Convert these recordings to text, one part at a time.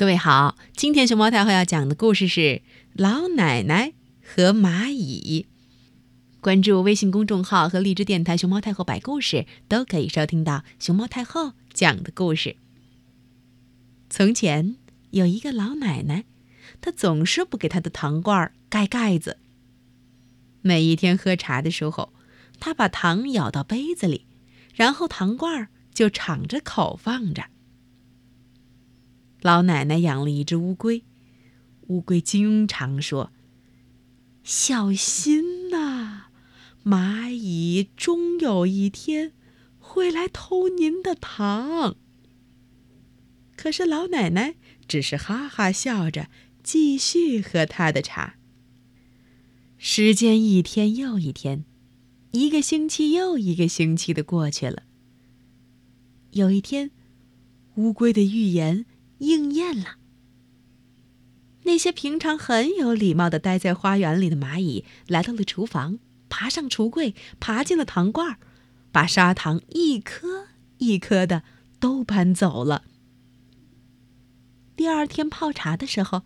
各位好，今天熊猫太后要讲的故事是《老奶奶和蚂蚁》。关注微信公众号和荔枝电台“熊猫太后摆故事”，都可以收听到熊猫太后讲的故事。从前有一个老奶奶，她总是不给她的糖罐盖盖子。每一天喝茶的时候，她把糖舀到杯子里，然后糖罐就敞着口放着。老奶奶养了一只乌龟，乌龟经常说：“小心呐，蚂蚁终有一天会来偷您的糖。”可是老奶奶只是哈哈笑着，继续喝她的茶。时间一天又一天，一个星期又一个星期的过去了。有一天，乌龟的预言。应验了。那些平常很有礼貌的待在花园里的蚂蚁，来到了厨房，爬上橱柜，爬进了糖罐，把砂糖一颗一颗的都搬走了。第二天泡茶的时候，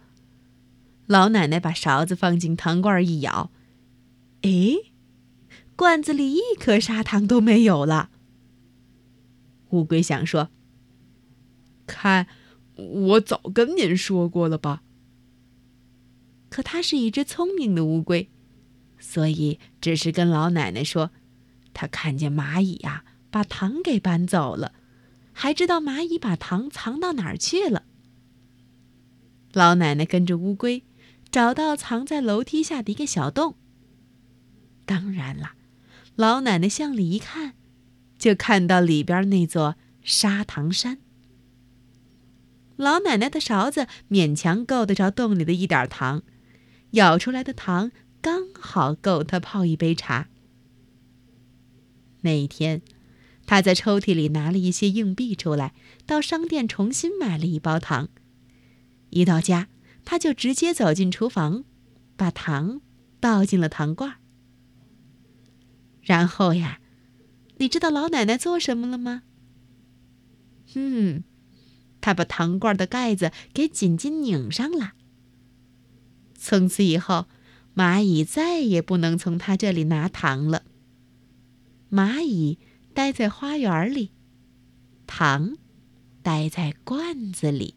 老奶奶把勺子放进糖罐一舀，哎，罐子里一颗砂糖都没有了。乌龟想说：“看。”我早跟您说过了吧。可它是一只聪明的乌龟，所以只是跟老奶奶说，它看见蚂蚁呀把糖给搬走了，还知道蚂蚁把糖藏到哪儿去了。老奶奶跟着乌龟，找到藏在楼梯下的一个小洞。当然了，老奶奶向里一看，就看到里边那座砂糖山。老奶奶的勺子勉强够得着洞里的一点糖，舀出来的糖刚好够她泡一杯茶。那一天，她在抽屉里拿了一些硬币出来，到商店重新买了一包糖。一到家，她就直接走进厨房，把糖倒进了糖罐。然后呀，你知道老奶奶做什么了吗？嗯。他把糖罐的盖子给紧紧拧上了。从此以后，蚂蚁再也不能从他这里拿糖了。蚂蚁待在花园里，糖待在罐子里。